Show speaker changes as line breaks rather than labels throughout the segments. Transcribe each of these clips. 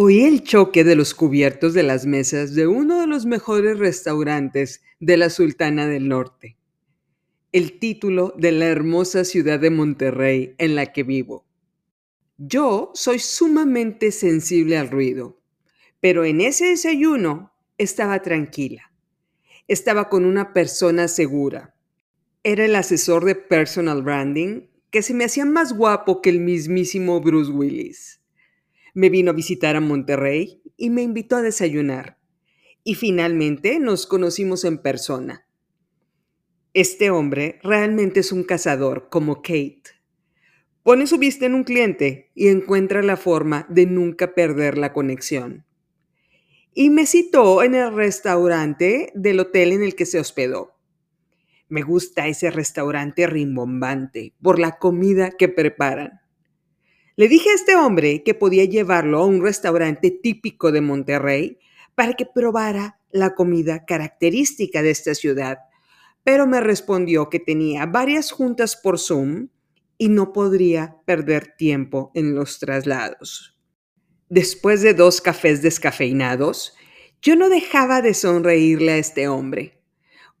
Oí el choque de los cubiertos de las mesas de uno de los mejores restaurantes de la Sultana del Norte. El título de la hermosa ciudad de Monterrey en la que vivo. Yo soy sumamente sensible al ruido, pero en ese desayuno estaba tranquila. Estaba con una persona segura. Era el asesor de personal branding que se me hacía más guapo que el mismísimo Bruce Willis me vino a visitar a Monterrey y me invitó a desayunar. Y finalmente nos conocimos en persona. Este hombre realmente es un cazador como Kate. Pone su vista en un cliente y encuentra la forma de nunca perder la conexión. Y me citó en el restaurante del hotel en el que se hospedó. Me gusta ese restaurante rimbombante por la comida que preparan. Le dije a este hombre que podía llevarlo a un restaurante típico de Monterrey para que probara la comida característica de esta ciudad, pero me respondió que tenía varias juntas por Zoom y no podría perder tiempo en los traslados. Después de dos cafés descafeinados, yo no dejaba de sonreírle a este hombre,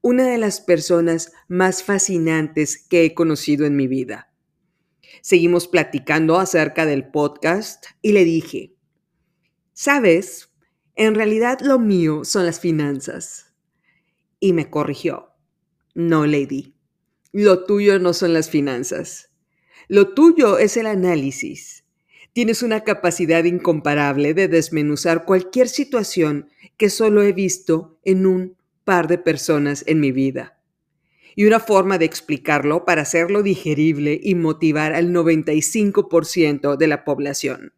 una de las personas más fascinantes que he conocido en mi vida. Seguimos platicando acerca del podcast y le dije, sabes, en realidad lo mío son las finanzas. Y me corrigió, no, Lady, lo tuyo no son las finanzas. Lo tuyo es el análisis. Tienes una capacidad incomparable de desmenuzar cualquier situación que solo he visto en un par de personas en mi vida y una forma de explicarlo para hacerlo digerible y motivar al 95% de la población.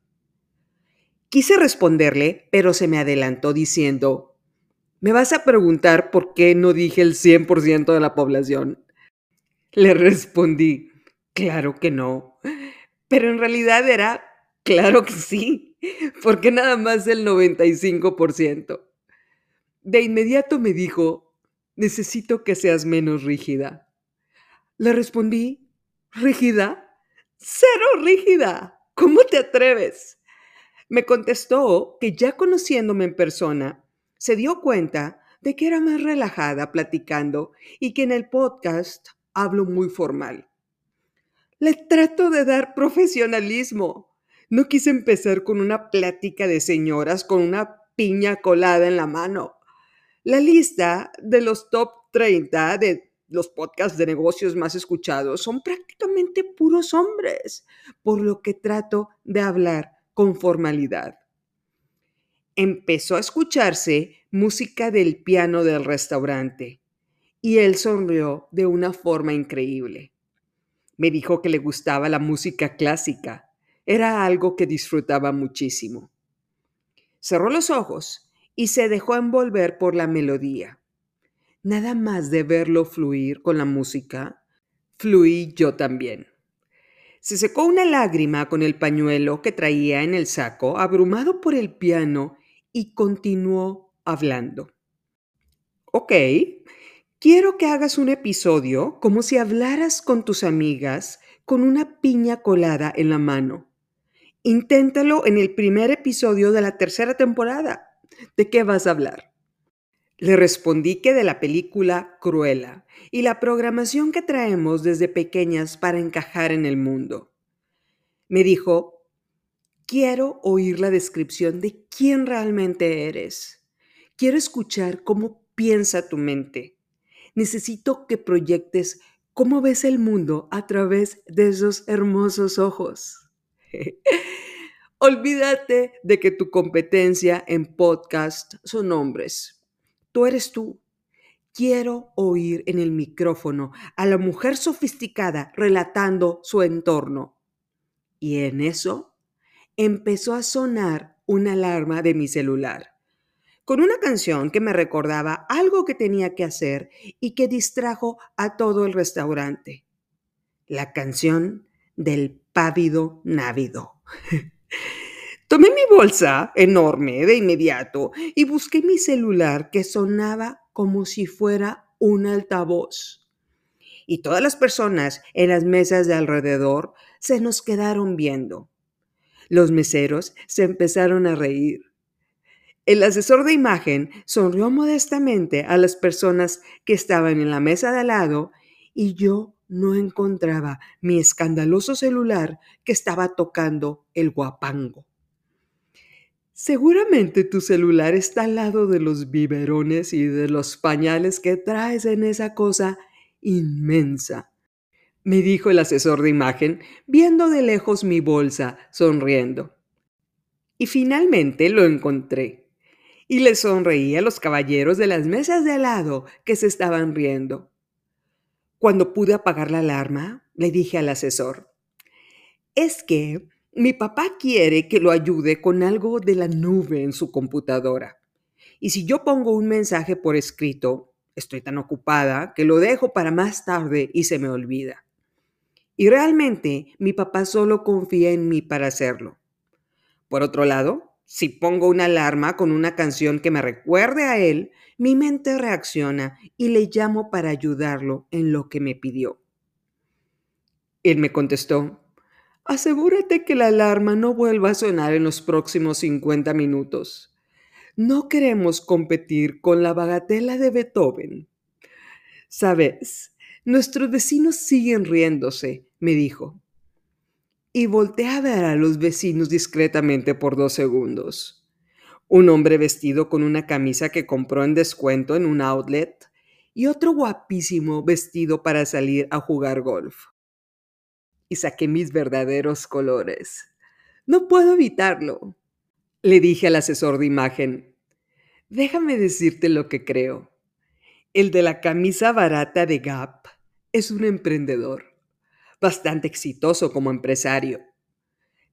Quise responderle, pero se me adelantó diciendo, ¿me vas a preguntar por qué no dije el 100% de la población? Le respondí, claro que no, pero en realidad era, claro que sí, porque nada más el 95%. De inmediato me dijo, necesito que seas menos rígida. Le respondí, ¿rígida? Cero rígida. ¿Cómo te atreves? Me contestó que ya conociéndome en persona, se dio cuenta de que era más relajada platicando y que en el podcast hablo muy formal. Le trato de dar profesionalismo. No quise empezar con una plática de señoras con una piña colada en la mano. La lista de los top 30 de los podcasts de negocios más escuchados son prácticamente puros hombres, por lo que trato de hablar con formalidad. Empezó a escucharse música del piano del restaurante y él sonrió de una forma increíble. Me dijo que le gustaba la música clásica. Era algo que disfrutaba muchísimo. Cerró los ojos y se dejó envolver por la melodía. Nada más de verlo fluir con la música, fluí yo también. Se secó una lágrima con el pañuelo que traía en el saco, abrumado por el piano, y continuó hablando. Ok, quiero que hagas un episodio como si hablaras con tus amigas con una piña colada en la mano. Inténtalo en el primer episodio de la tercera temporada. ¿De qué vas a hablar? Le respondí que de la película Cruella y la programación que traemos desde pequeñas para encajar en el mundo. Me dijo, quiero oír la descripción de quién realmente eres. Quiero escuchar cómo piensa tu mente. Necesito que proyectes cómo ves el mundo a través de esos hermosos ojos. Olvídate de que tu competencia en podcast son hombres. Tú eres tú. Quiero oír en el micrófono a la mujer sofisticada relatando su entorno. Y en eso empezó a sonar una alarma de mi celular, con una canción que me recordaba algo que tenía que hacer y que distrajo a todo el restaurante. La canción del pávido návido. Tomé mi bolsa enorme de inmediato y busqué mi celular que sonaba como si fuera un altavoz. Y todas las personas en las mesas de alrededor se nos quedaron viendo. Los meseros se empezaron a reír. El asesor de imagen sonrió modestamente a las personas que estaban en la mesa de al lado y yo no encontraba mi escandaloso celular que estaba tocando el guapango. Seguramente tu celular está al lado de los biberones y de los pañales que traes en esa cosa inmensa, me dijo el asesor de imagen, viendo de lejos mi bolsa, sonriendo. Y finalmente lo encontré. Y le sonreí a los caballeros de las mesas de al lado que se estaban riendo. Cuando pude apagar la alarma, le dije al asesor, es que mi papá quiere que lo ayude con algo de la nube en su computadora. Y si yo pongo un mensaje por escrito, estoy tan ocupada que lo dejo para más tarde y se me olvida. Y realmente mi papá solo confía en mí para hacerlo. Por otro lado, si pongo una alarma con una canción que me recuerde a él, mi mente reacciona y le llamo para ayudarlo en lo que me pidió. Él me contestó, asegúrate que la alarma no vuelva a sonar en los próximos 50 minutos. No queremos competir con la bagatela de Beethoven. Sabes, nuestros vecinos siguen riéndose, me dijo. Y volteé a ver a los vecinos discretamente por dos segundos un hombre vestido con una camisa que compró en descuento en un outlet y otro guapísimo vestido para salir a jugar golf. Y saqué mis verdaderos colores. No puedo evitarlo. Le dije al asesor de imagen, déjame decirte lo que creo. El de la camisa barata de Gap es un emprendedor, bastante exitoso como empresario.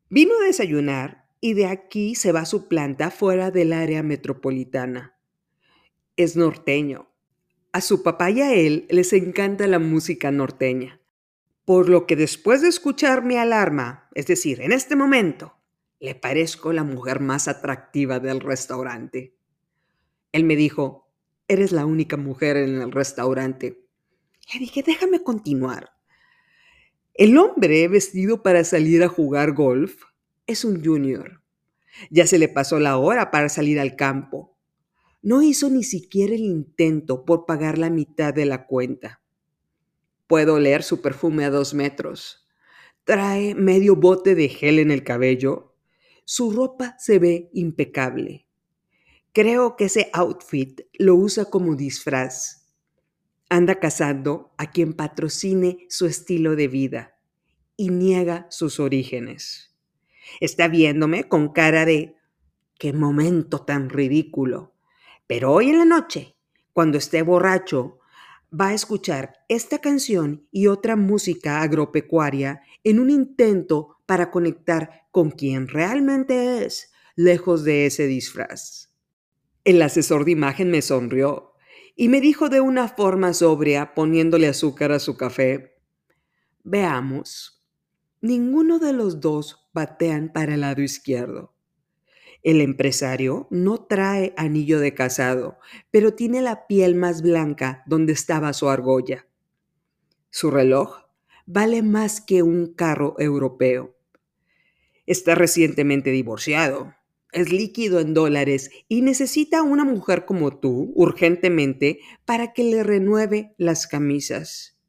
Vino a desayunar y de aquí se va su planta fuera del área metropolitana. Es norteño. A su papá y a él les encanta la música norteña. Por lo que después de escuchar mi alarma, es decir, en este momento, le parezco la mujer más atractiva del restaurante. Él me dijo, eres la única mujer en el restaurante. Le dije, déjame continuar. El hombre vestido para salir a jugar golf es un junior. Ya se le pasó la hora para salir al campo. No hizo ni siquiera el intento por pagar la mitad de la cuenta. Puedo oler su perfume a dos metros. Trae medio bote de gel en el cabello. Su ropa se ve impecable. Creo que ese outfit lo usa como disfraz. Anda cazando a quien patrocine su estilo de vida y niega sus orígenes. Está viéndome con cara de qué momento tan ridículo. Pero hoy en la noche, cuando esté borracho, va a escuchar esta canción y otra música agropecuaria en un intento para conectar con quien realmente es, lejos de ese disfraz. El asesor de imagen me sonrió y me dijo de una forma sobria, poniéndole azúcar a su café, Veamos, ninguno de los dos batean para el lado izquierdo. El empresario no trae anillo de casado, pero tiene la piel más blanca donde estaba su argolla. Su reloj vale más que un carro europeo. Está recientemente divorciado, es líquido en dólares y necesita una mujer como tú urgentemente para que le renueve las camisas.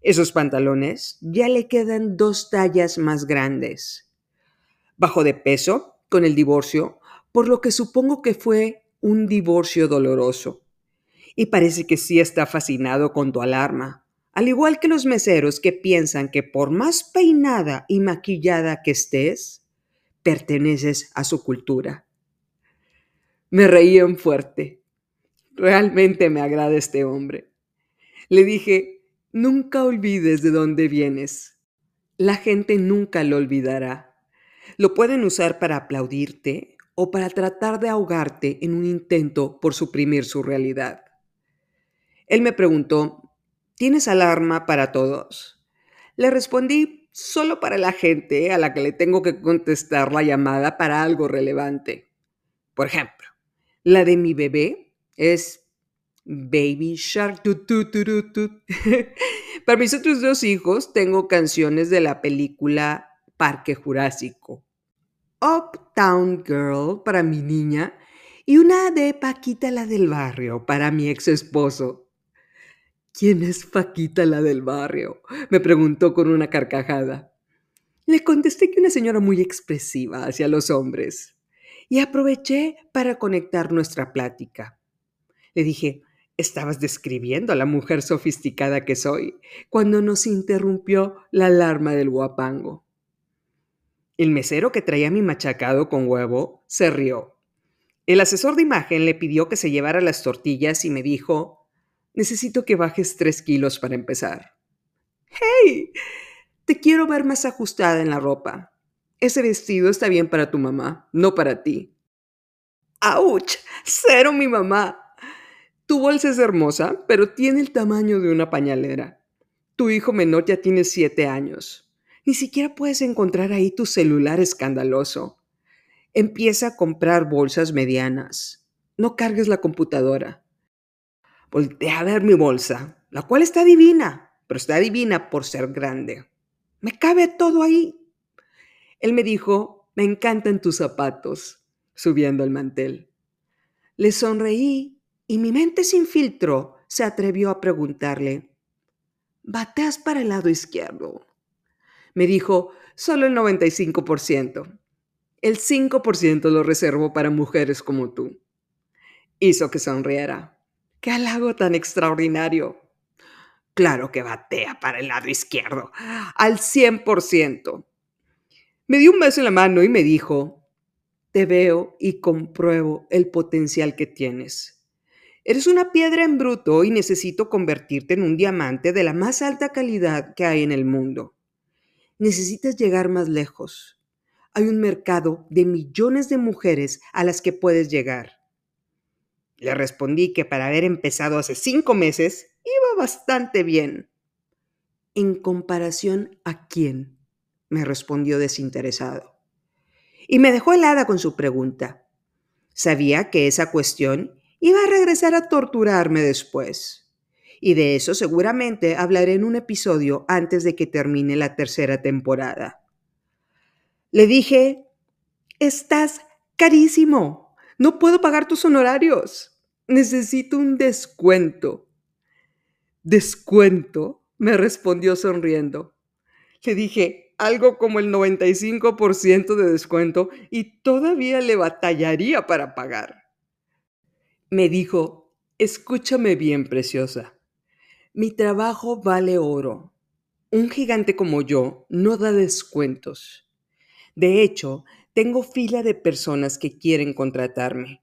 Esos pantalones ya le quedan dos tallas más grandes bajo de peso con el divorcio, por lo que supongo que fue un divorcio doloroso. Y parece que sí está fascinado con tu alarma, al igual que los meseros que piensan que por más peinada y maquillada que estés, perteneces a su cultura. Me reían fuerte. Realmente me agrada este hombre. Le dije, nunca olvides de dónde vienes. La gente nunca lo olvidará. Lo pueden usar para aplaudirte o para tratar de ahogarte en un intento por suprimir su realidad. Él me preguntó, ¿tienes alarma para todos? Le respondí, solo para la gente a la que le tengo que contestar la llamada para algo relevante. Por ejemplo, la de mi bebé es Baby Shark. para mis otros dos hijos tengo canciones de la película Parque Jurásico. Uptown Girl para mi niña y una de Paquita la del barrio para mi ex esposo. ¿Quién es Paquita la del barrio? me preguntó con una carcajada. Le contesté que una señora muy expresiva hacia los hombres y aproveché para conectar nuestra plática. Le dije, estabas describiendo a la mujer sofisticada que soy cuando nos interrumpió la alarma del guapango. El mesero que traía mi machacado con huevo se rió. El asesor de imagen le pidió que se llevara las tortillas y me dijo, necesito que bajes tres kilos para empezar. ¡Hey! Te quiero ver más ajustada en la ropa. Ese vestido está bien para tu mamá, no para ti. ¡Auch! Cero mi mamá. Tu bolsa es hermosa, pero tiene el tamaño de una pañalera. Tu hijo menor ya tiene siete años. Ni siquiera puedes encontrar ahí tu celular escandaloso. Empieza a comprar bolsas medianas. No cargues la computadora. Voltea a ver mi bolsa, la cual está divina, pero está divina por ser grande. Me cabe todo ahí. Él me dijo, me encantan tus zapatos, subiendo el mantel. Le sonreí y mi mente sin filtro se atrevió a preguntarle, ¿bateas para el lado izquierdo? Me dijo, solo el 95%. El 5% lo reservo para mujeres como tú. Hizo que sonriera. ¡Qué halago tan extraordinario! Claro que batea para el lado izquierdo, al 100%. Me dio un beso en la mano y me dijo, te veo y compruebo el potencial que tienes. Eres una piedra en bruto y necesito convertirte en un diamante de la más alta calidad que hay en el mundo necesitas llegar más lejos. Hay un mercado de millones de mujeres a las que puedes llegar. Le respondí que para haber empezado hace cinco meses iba bastante bien. ¿En comparación a quién? me respondió desinteresado. Y me dejó helada con su pregunta. Sabía que esa cuestión iba a regresar a torturarme después y de eso seguramente hablaré en un episodio antes de que termine la tercera temporada. Le dije, estás carísimo, no puedo pagar tus honorarios, necesito un descuento. ¿Descuento? me respondió sonriendo. Le dije, algo como el 95% de descuento y todavía le batallaría para pagar. Me dijo, escúchame bien, preciosa. Mi trabajo vale oro. Un gigante como yo no da descuentos. De hecho, tengo fila de personas que quieren contratarme,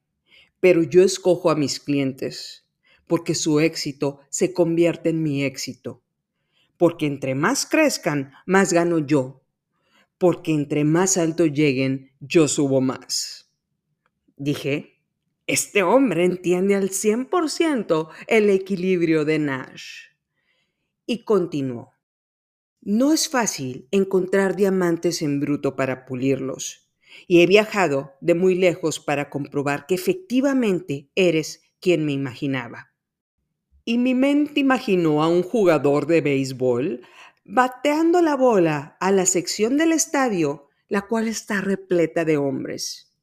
pero yo escojo a mis clientes porque su éxito se convierte en mi éxito. Porque entre más crezcan, más gano yo. Porque entre más alto lleguen, yo subo más. Dije, este hombre entiende al 100% el equilibrio de Nash. Y continuó. No es fácil encontrar diamantes en bruto para pulirlos, y he viajado de muy lejos para comprobar que efectivamente eres quien me imaginaba. Y mi mente imaginó a un jugador de béisbol bateando la bola a la sección del estadio, la cual está repleta de hombres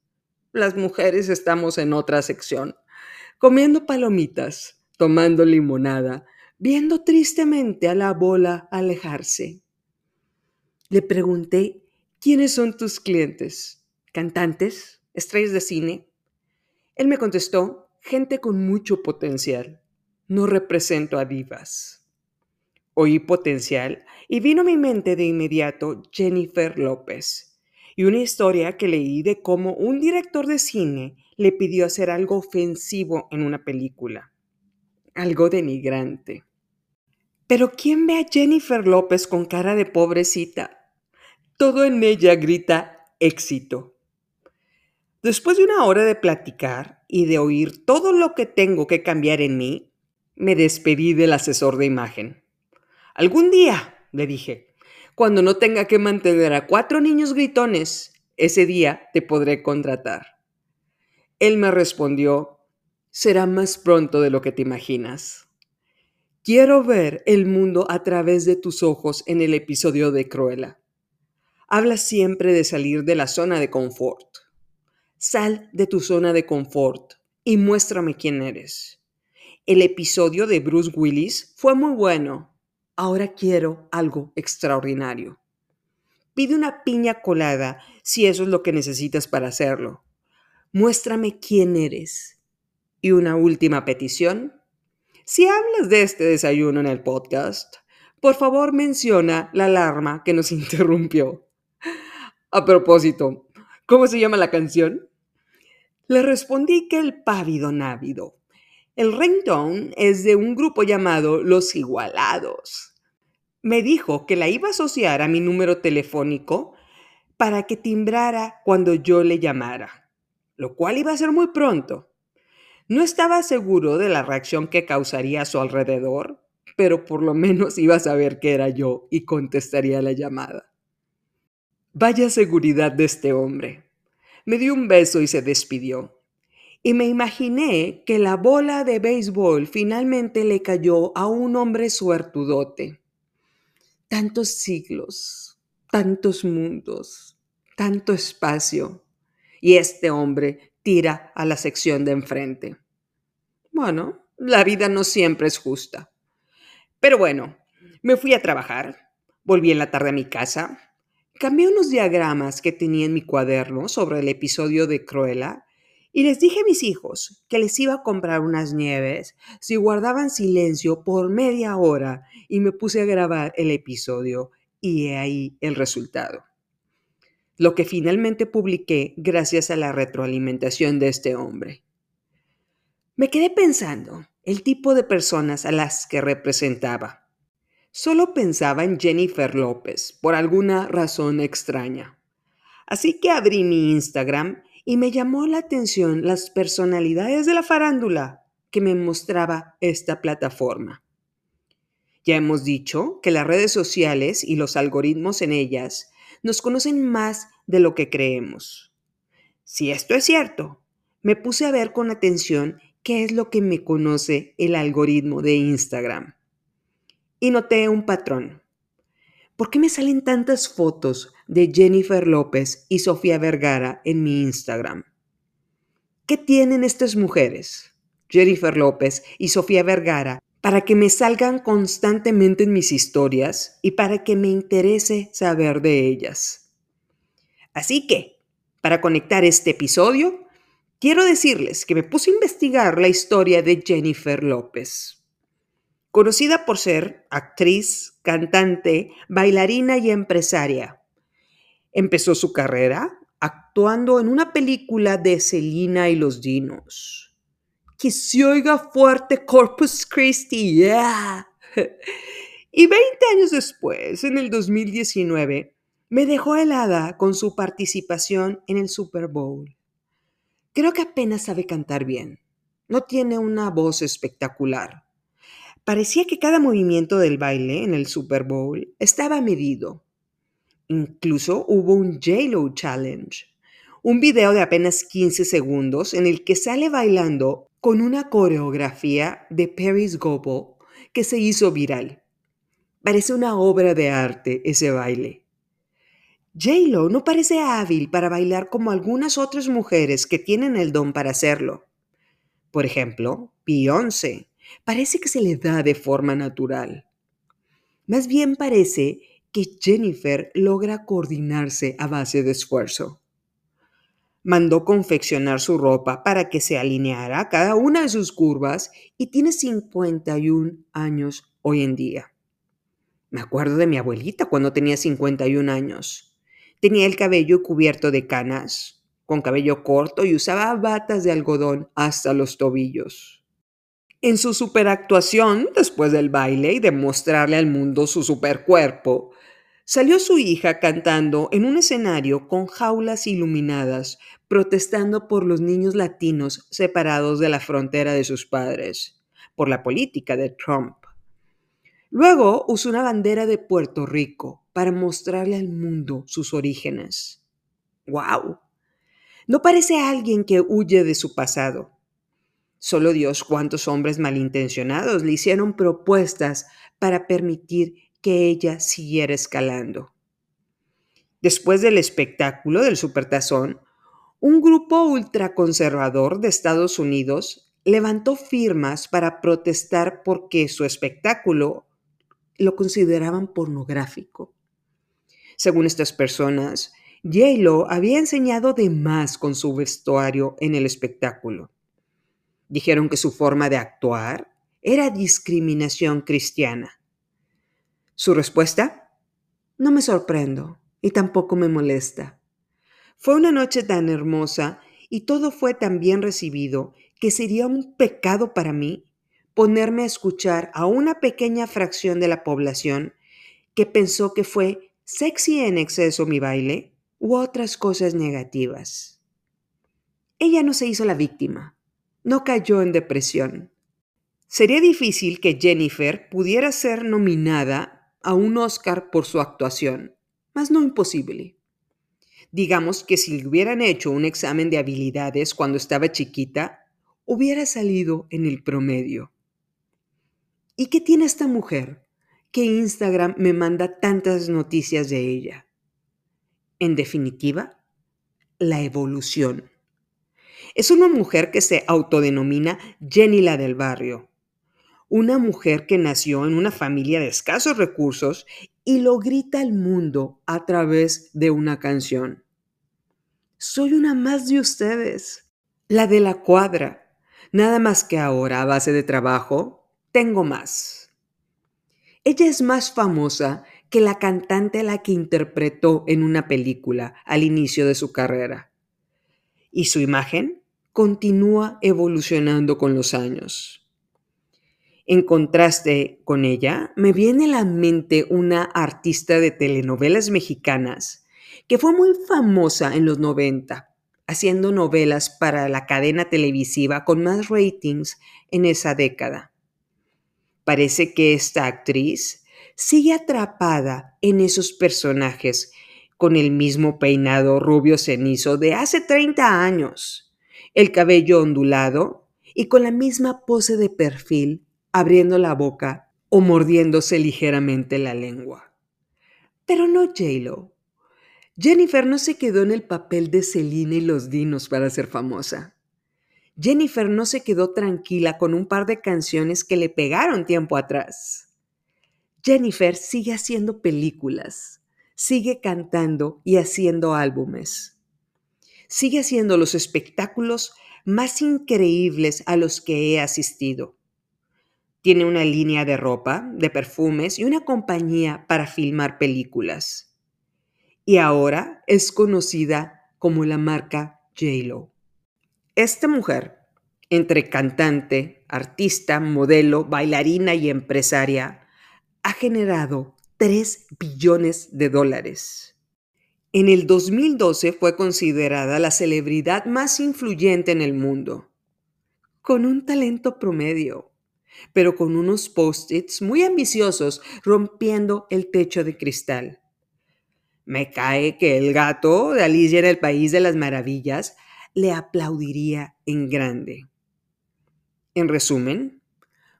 las mujeres estamos en otra sección, comiendo palomitas, tomando limonada, viendo tristemente a la bola alejarse. Le pregunté, ¿quiénes son tus clientes? ¿Cantantes? ¿Estrellas de cine? Él me contestó, gente con mucho potencial. No represento a divas. Oí potencial y vino a mi mente de inmediato Jennifer López y una historia que leí de cómo un director de cine le pidió hacer algo ofensivo en una película, algo denigrante. Pero ¿quién ve a Jennifer López con cara de pobrecita? Todo en ella grita éxito. Después de una hora de platicar y de oír todo lo que tengo que cambiar en mí, me despedí del asesor de imagen. Algún día, le dije, cuando no tenga que mantener a cuatro niños gritones, ese día te podré contratar. Él me respondió, será más pronto de lo que te imaginas. Quiero ver el mundo a través de tus ojos en el episodio de Cruella. habla siempre de salir de la zona de confort. Sal de tu zona de confort y muéstrame quién eres. El episodio de Bruce Willis fue muy bueno. Ahora quiero algo extraordinario. Pide una piña colada si eso es lo que necesitas para hacerlo. Muéstrame quién eres. Y una última petición. Si hablas de este desayuno en el podcast, por favor menciona la alarma que nos interrumpió. A propósito, ¿cómo se llama la canción? Le respondí que el pávido návido. El ringtone es de un grupo llamado Los Igualados. Me dijo que la iba a asociar a mi número telefónico para que timbrara cuando yo le llamara, lo cual iba a ser muy pronto. No estaba seguro de la reacción que causaría a su alrededor, pero por lo menos iba a saber que era yo y contestaría la llamada. Vaya seguridad de este hombre. Me dio un beso y se despidió. Y me imaginé que la bola de béisbol finalmente le cayó a un hombre suertudote. Tantos siglos, tantos mundos, tanto espacio. Y este hombre tira a la sección de enfrente. Bueno, la vida no siempre es justa. Pero bueno, me fui a trabajar, volví en la tarde a mi casa, cambié unos diagramas que tenía en mi cuaderno sobre el episodio de Cruella y les dije a mis hijos que les iba a comprar unas nieves si guardaban silencio por media hora y me puse a grabar el episodio y he ahí el resultado. Lo que finalmente publiqué gracias a la retroalimentación de este hombre. Me quedé pensando el tipo de personas a las que representaba. Solo pensaba en Jennifer López por alguna razón extraña. Así que abrí mi Instagram y me llamó la atención las personalidades de la farándula que me mostraba esta plataforma. Ya hemos dicho que las redes sociales y los algoritmos en ellas nos conocen más de lo que creemos. Si esto es cierto, me puse a ver con atención qué es lo que me conoce el algoritmo de Instagram. Y noté un patrón. ¿Por qué me salen tantas fotos de Jennifer López y Sofía Vergara en mi Instagram? ¿Qué tienen estas mujeres, Jennifer López y Sofía Vergara, para que me salgan constantemente en mis historias y para que me interese saber de ellas? Así que, para conectar este episodio, quiero decirles que me puse a investigar la historia de Jennifer López. Conocida por ser actriz, cantante, bailarina y empresaria. Empezó su carrera actuando en una película de Selina y los Dinos. Que se oiga fuerte Corpus Christi, yeah. Y 20 años después, en el 2019, me dejó helada con su participación en el Super Bowl. Creo que apenas sabe cantar bien. No tiene una voz espectacular Parecía que cada movimiento del baile en el Super Bowl estaba medido. Incluso hubo un J-Lo Challenge, un video de apenas 15 segundos en el que sale bailando con una coreografía de Paris Goebel que se hizo viral. Parece una obra de arte ese baile. J-Lo no parece hábil para bailar como algunas otras mujeres que tienen el don para hacerlo. Por ejemplo, Beyoncé, parece que se le da de forma natural. Más bien parece que Jennifer logra coordinarse a base de esfuerzo. Mandó confeccionar su ropa para que se alineara cada una de sus curvas y tiene 51 años hoy en día. Me acuerdo de mi abuelita cuando tenía 51 años. Tenía el cabello cubierto de canas, con cabello corto y usaba batas de algodón hasta los tobillos. En su superactuación, después del baile y de mostrarle al mundo su supercuerpo, salió su hija cantando en un escenario con jaulas iluminadas, protestando por los niños latinos separados de la frontera de sus padres, por la política de Trump. Luego usó una bandera de Puerto Rico para mostrarle al mundo sus orígenes. ¡Wow! No parece alguien que huye de su pasado Solo Dios cuántos hombres malintencionados le hicieron propuestas para permitir que ella siguiera escalando. Después del espectáculo del Supertazón, un grupo ultraconservador de Estados Unidos levantó firmas para protestar porque su espectáculo lo consideraban pornográfico. Según estas personas, J-Lo había enseñado de más con su vestuario en el espectáculo. Dijeron que su forma de actuar era discriminación cristiana. Su respuesta, no me sorprendo y tampoco me molesta. Fue una noche tan hermosa y todo fue tan bien recibido que sería un pecado para mí ponerme a escuchar a una pequeña fracción de la población que pensó que fue sexy en exceso mi baile u otras cosas negativas. Ella no se hizo la víctima, no cayó en depresión. Sería difícil que Jennifer pudiera ser nominada a un Oscar por su actuación, mas no imposible. Digamos que si le hubieran hecho un examen de habilidades cuando estaba chiquita, hubiera salido en el promedio. ¿Y qué tiene esta mujer? Que Instagram me manda tantas noticias de ella. En definitiva, la evolución. Es una mujer que se autodenomina Jenny la del barrio. Una mujer que nació en una familia de escasos recursos y lo grita al mundo a través de una canción. Soy una más de ustedes, la de la cuadra. Nada más que ahora, a base de trabajo, tengo más. Ella es más famosa que la cantante a la que interpretó en una película al inicio de su carrera. Y su imagen continúa evolucionando con los años. En contraste con ella, me viene a la mente una artista de telenovelas mexicanas que fue muy famosa en los 90, haciendo novelas para la cadena televisiva con más ratings en esa década. Parece que esta actriz sigue atrapada en esos personajes con el mismo peinado rubio cenizo de hace 30 años, el cabello ondulado y con la misma pose de perfil abriendo la boca o mordiéndose ligeramente la lengua. Pero no J-Lo. Jennifer no se quedó en el papel de Selina y los dinos para ser famosa. Jennifer no se quedó tranquila con un par de canciones que le pegaron tiempo atrás. Jennifer sigue haciendo películas, sigue cantando y haciendo álbumes. Sigue haciendo los espectáculos más increíbles a los que he asistido. Tiene una línea de ropa, de perfumes y una compañía para filmar películas. Y ahora es conocida como la marca JLo. Esta mujer, entre cantante, artista, modelo, bailarina y empresaria, ha generado 3 billones de dólares. En el 2012 fue considerada la celebridad más influyente en el mundo, con un talento promedio pero con unos post-its muy ambiciosos rompiendo el techo de cristal. Me cae que el gato de Alicia en el País de las Maravillas le aplaudiría en grande. En resumen,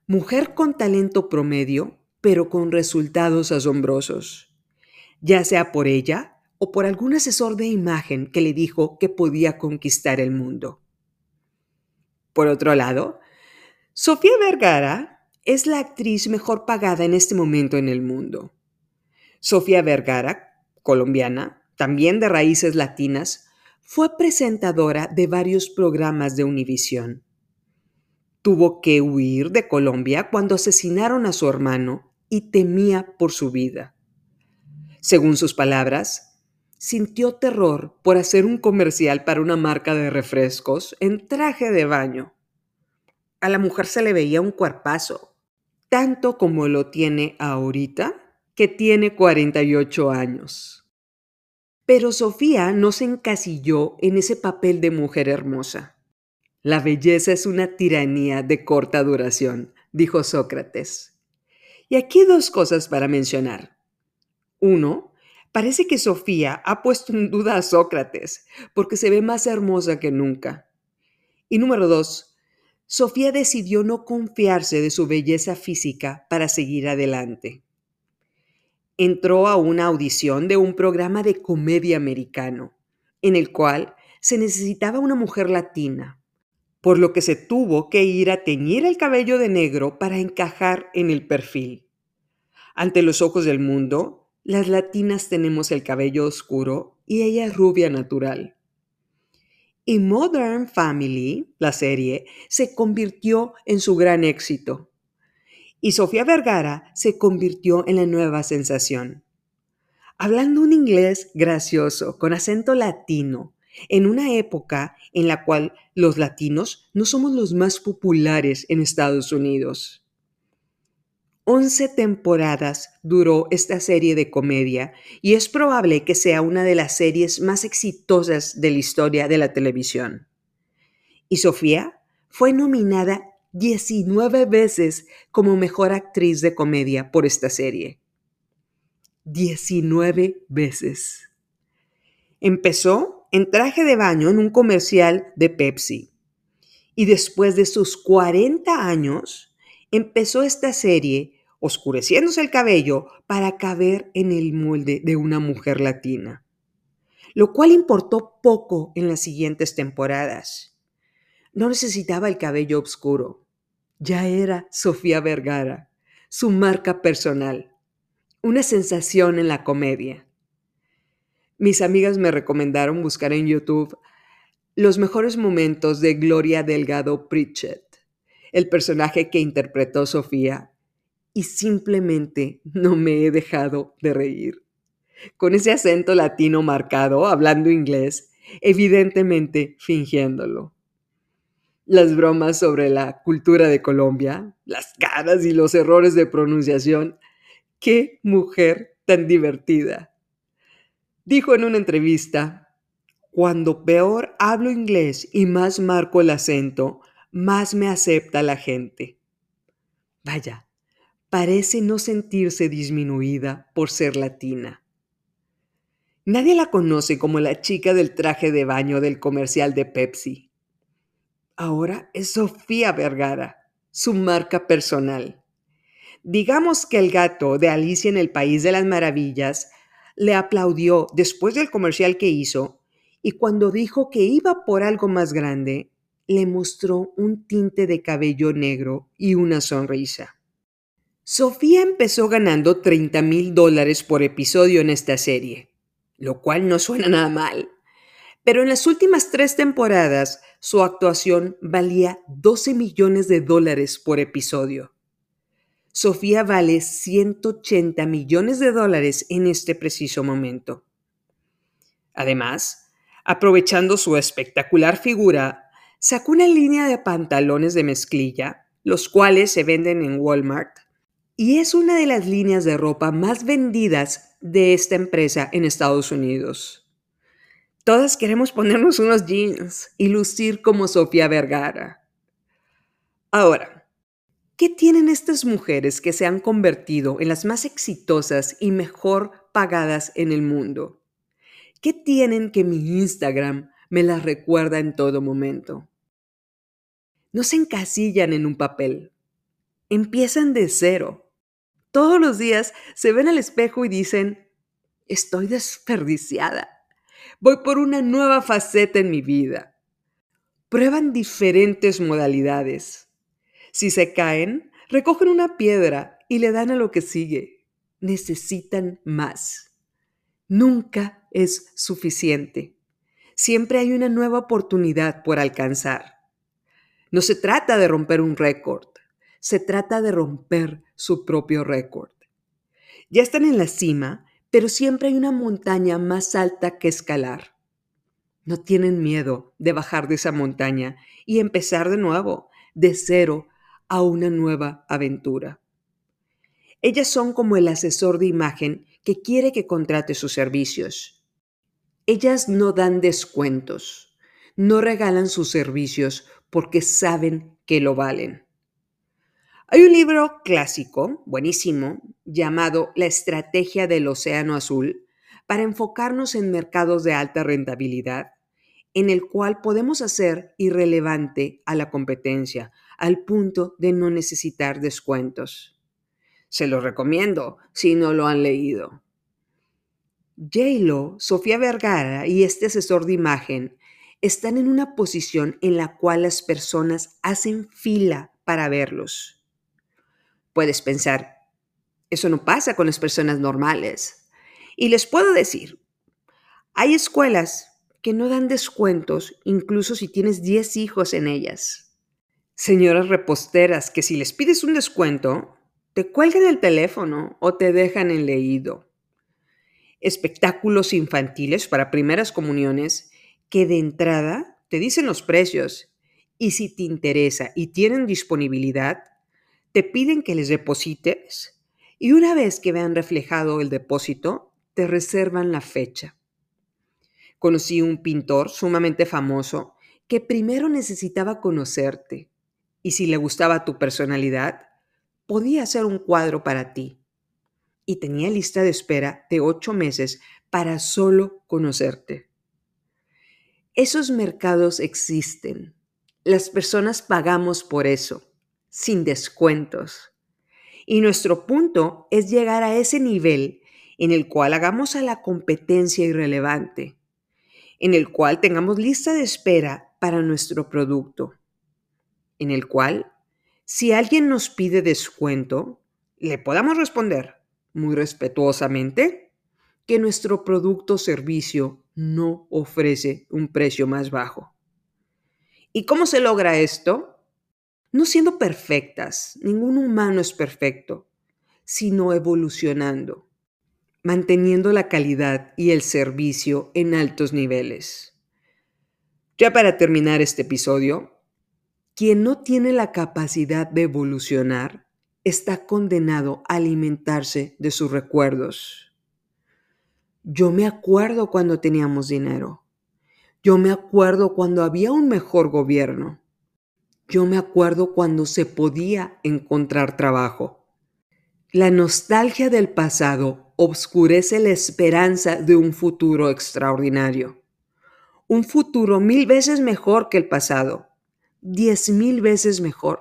mujer con talento promedio, pero con resultados asombrosos, ya sea por ella o por algún asesor de imagen que le dijo que podía conquistar el mundo. Por otro lado, Sofía Vergara es la actriz mejor pagada en este momento en el mundo. Sofía Vergara, colombiana, también de raíces latinas, fue presentadora de varios programas de Univisión. Tuvo que huir de Colombia cuando asesinaron a su hermano y temía por su vida. Según sus palabras, sintió terror por hacer un comercial para una marca de refrescos en traje de baño a la mujer se le veía un cuerpazo, tanto como lo tiene ahorita, que tiene 48 años. Pero Sofía no se encasilló en ese papel de mujer hermosa. La belleza es una tiranía de corta duración, dijo Sócrates. Y aquí dos cosas para mencionar. Uno, parece que Sofía ha puesto en duda a Sócrates porque se ve más hermosa que nunca. Y número dos, Sofía decidió no confiarse de su belleza física para seguir adelante. entró a una audición de un programa de comedia americano, en el cual se necesitaba una mujer latina, por lo que se tuvo que ir a teñir el cabello de negro para encajar en el perfil. Ante los ojos del mundo, las latinas tenemos el cabello oscuro y ella rubia natural. Y Modern Family, la serie, se convirtió en su gran éxito. Y Sofía Vergara se convirtió en la nueva sensación. Hablando un inglés gracioso, con acento latino, en una época en la cual los latinos no somos los más populares en Estados Unidos. Once temporadas duró esta serie de comedia y es probable que sea una de las series más exitosas de la historia de la televisión. Y Sofía fue nominada 19 veces como mejor actriz de comedia por esta serie. 19 veces. Empezó en traje de baño en un comercial de Pepsi. Y después de sus 40 años, empezó esta serie oscureciéndose el cabello para caber en el molde de una mujer latina, lo cual importó poco en las siguientes temporadas. No necesitaba el cabello oscuro, ya era Sofía Vergara, su marca personal, una sensación en la comedia. Mis amigas me recomendaron buscar en YouTube los mejores momentos de Gloria Delgado Pritchett, el personaje que interpretó Sofía, y simplemente no me he dejado de reír. Con ese acento latino marcado, hablando inglés, evidentemente fingiéndolo. Las bromas sobre la cultura de Colombia, las caras y los errores de pronunciación. ¡Qué mujer tan divertida! Dijo en una entrevista, cuando peor hablo inglés y más marco el acento, más me acepta la gente. Vaya, parece no sentirse disminuida por ser latina. Nadie la conoce como la chica del traje de baño del comercial de Pepsi. Ahora es Sofía Vergara, su marca personal. Digamos que el gato de Alicia en el País de las Maravillas le aplaudió después del comercial que hizo y cuando dijo que iba por algo más grande, le mostró un tinte de cabello negro y una sonrisa. Sofía empezó ganando 30 mil dólares por episodio en esta serie, lo cual no suena nada mal. Pero en las últimas tres temporadas su actuación valía 12 millones de dólares por episodio. Sofía vale 180 millones de dólares en este preciso momento. Además, aprovechando su espectacular figura, sacó una línea de pantalones de mezclilla, los cuales se venden en Walmart, y es una de las líneas de ropa más vendidas de esta empresa en Estados Unidos. Todas queremos ponernos unos jeans y lucir como Sofía Vergara. Ahora, ¿Qué tienen estas mujeres que se han convertido en las más exitosas y mejor pagadas en el mundo? ¿Qué tienen que mi Instagram me las recuerda en todo momento? No se encasillan en un papel. Empiezan de cero. Todos los días se ven al espejo y dicen, estoy desperdiciada. Voy por una nueva faceta en mi vida. Prueban diferentes modalidades si se caen, recogen una piedra y le dan a lo que sigue. Necesitan más. Nunca es suficiente. Siempre hay una nueva oportunidad por alcanzar. No se trata de romper un récord, se trata de romper su propio récord. Ya están en la cima, pero siempre hay una montaña más alta que escalar. No tienen miedo de bajar de esa montaña y empezar de nuevo, de cero, a una nueva aventura. Ellas son como el asesor de imagen que quiere que contrate sus servicios. Ellas no dan descuentos, no regalan sus servicios porque saben que lo valen. Hay un libro clásico, buenísimo, llamado La Estrategia del Océano Azul, para enfocarnos en mercados de alta rentabilidad, en el cual podemos hacer irrelevante a la competencia, al punto de no necesitar descuentos. Se lo recomiendo si no lo han leído. J-Lo, Sofía Vergara y este asesor de imagen están en una posición en la cual las personas hacen fila para verlos. Puedes pensar, eso no pasa con las personas normales. Y les puedo decir, hay escuelas que no dan descuentos incluso si tienes 10 hijos en ellas. Señoras reposteras que si les pides un descuento, te cuelgan el teléfono o te dejan en leído. Espectáculos infantiles para primeras comuniones que de entrada te dicen los precios y si te interesa y tienen disponibilidad, te piden que les deposites y una vez que vean reflejado el depósito, te reservan la fecha. Conocí un pintor sumamente famoso que primero necesitaba conocerte y si le gustaba tu personalidad, podía hacer un cuadro para ti. Y tenía lista de espera de ocho meses para solo conocerte. Esos mercados existen. Las personas pagamos por eso, sin descuentos. Y nuestro punto es llegar a ese nivel en el cual hagamos a la competencia irrelevante en el cual tengamos lista de espera para nuestro producto, en el cual, si alguien nos pide descuento, le podamos responder muy respetuosamente que nuestro producto o servicio no ofrece un precio más bajo. ¿Y cómo se logra esto? No siendo perfectas, ningún humano es perfecto, sino evolucionando manteniendo la calidad y el servicio en altos niveles. Ya para terminar este episodio, quien no tiene la capacidad de evolucionar está condenado a alimentarse de sus recuerdos. Yo me acuerdo cuando teníamos dinero. Yo me acuerdo cuando había un mejor gobierno. Yo me acuerdo cuando se podía encontrar trabajo. La nostalgia del pasado obscurece la esperanza de un futuro extraordinario. Un futuro mil veces mejor que el pasado, diez mil veces mejor.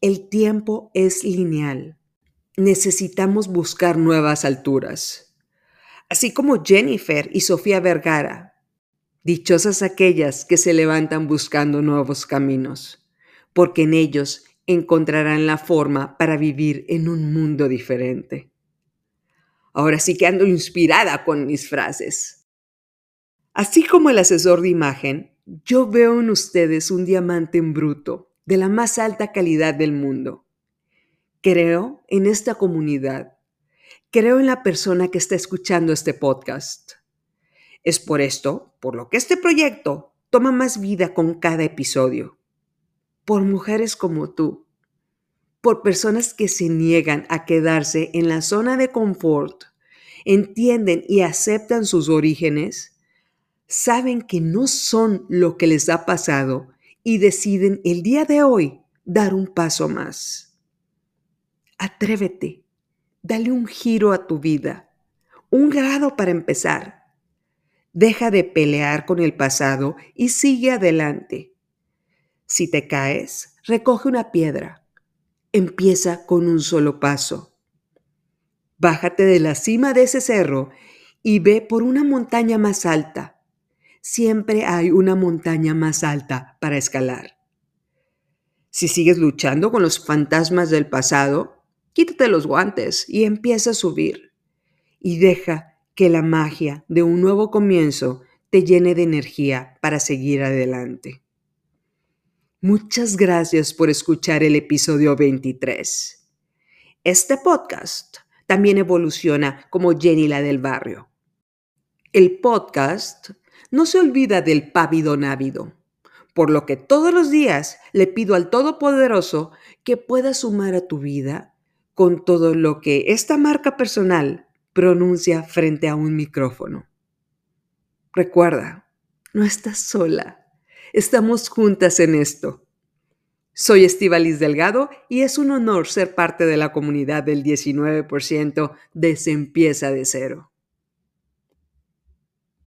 El tiempo es lineal. Necesitamos buscar nuevas alturas. Así como Jennifer y Sofía Vergara. Dichosas aquellas que se levantan buscando nuevos caminos, porque en ellos encontrarán la forma para vivir en un mundo diferente. Ahora sí que ando inspirada con mis frases. Así como el asesor de imagen, yo veo en ustedes un diamante en bruto de la más alta calidad del mundo. Creo en esta comunidad. Creo en la persona que está escuchando este podcast. Es por esto, por lo que este proyecto toma más vida con cada episodio. Por mujeres como tú, por personas que se niegan a quedarse en la zona de confort, entienden y aceptan sus orígenes, saben que no son lo que les ha pasado y deciden el día de hoy dar un paso más. Atrévete, dale un giro a tu vida, un grado para empezar. Deja de pelear con el pasado y sigue adelante. Si te caes, recoge una piedra empieza con un solo paso. Bájate de la cima de ese cerro y ve por una montaña más alta. Siempre hay una montaña más alta para escalar. Si sigues luchando con los fantasmas del pasado, quítate los guantes y empieza a subir. Y deja que la magia de un nuevo comienzo te llene de energía para seguir adelante. Muchas gracias por escuchar el episodio 23. Este podcast también evoluciona como Jenny la del barrio. El podcast no se olvida del pávido návido, por lo que todos los días le pido al Todopoderoso que pueda sumar a tu vida con todo lo que esta marca personal pronuncia frente a un micrófono. Recuerda, no estás sola Estamos juntas en esto. Soy Estivalis Delgado y es un honor ser parte de la comunidad del 19% de Se de cero.